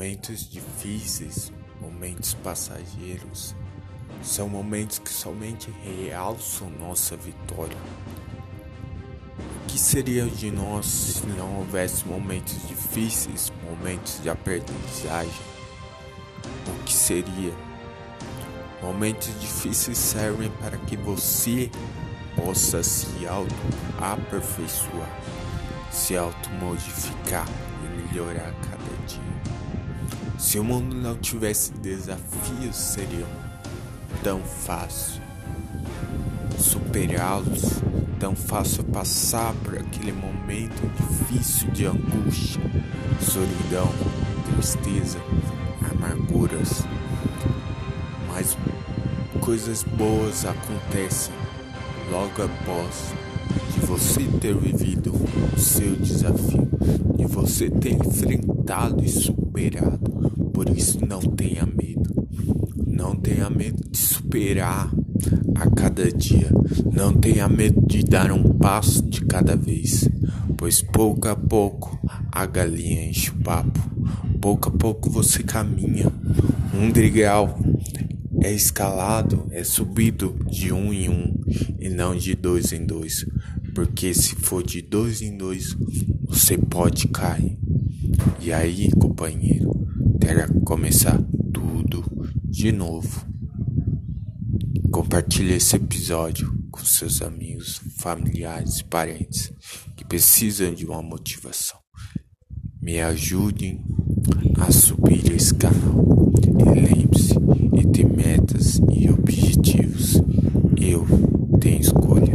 Momentos difíceis, momentos passageiros, são momentos que somente realçam nossa vitória. O que seria de nós se não houvesse momentos difíceis, momentos de aprendizagem? O que seria? Momentos difíceis servem para que você possa se auto-aperfeiçoar, se auto-modificar e melhorar cada dia. Se o mundo não tivesse desafios, seria tão fácil superá-los, tão fácil passar por aquele momento difícil de angústia, solidão, tristeza, amarguras. Mas coisas boas acontecem logo após de você ter vivido o seu desafio, de você ter enfrentado e superado. Por isso não tenha medo. Não tenha medo de superar a cada dia. Não tenha medo de dar um passo de cada vez, pois pouco a pouco a galinha enche o papo. Pouco a pouco você caminha. Um degrau é escalado, é subido de um em um e não de dois em dois. Porque se for de dois em dois, você pode cair. E aí, companheiro, terá que começar tudo de novo. Compartilhe esse episódio com seus amigos, familiares e parentes que precisam de uma motivação. Me ajudem a subir esse canal. E lembre-se, entre metas e objetivos, eu tenho escolha.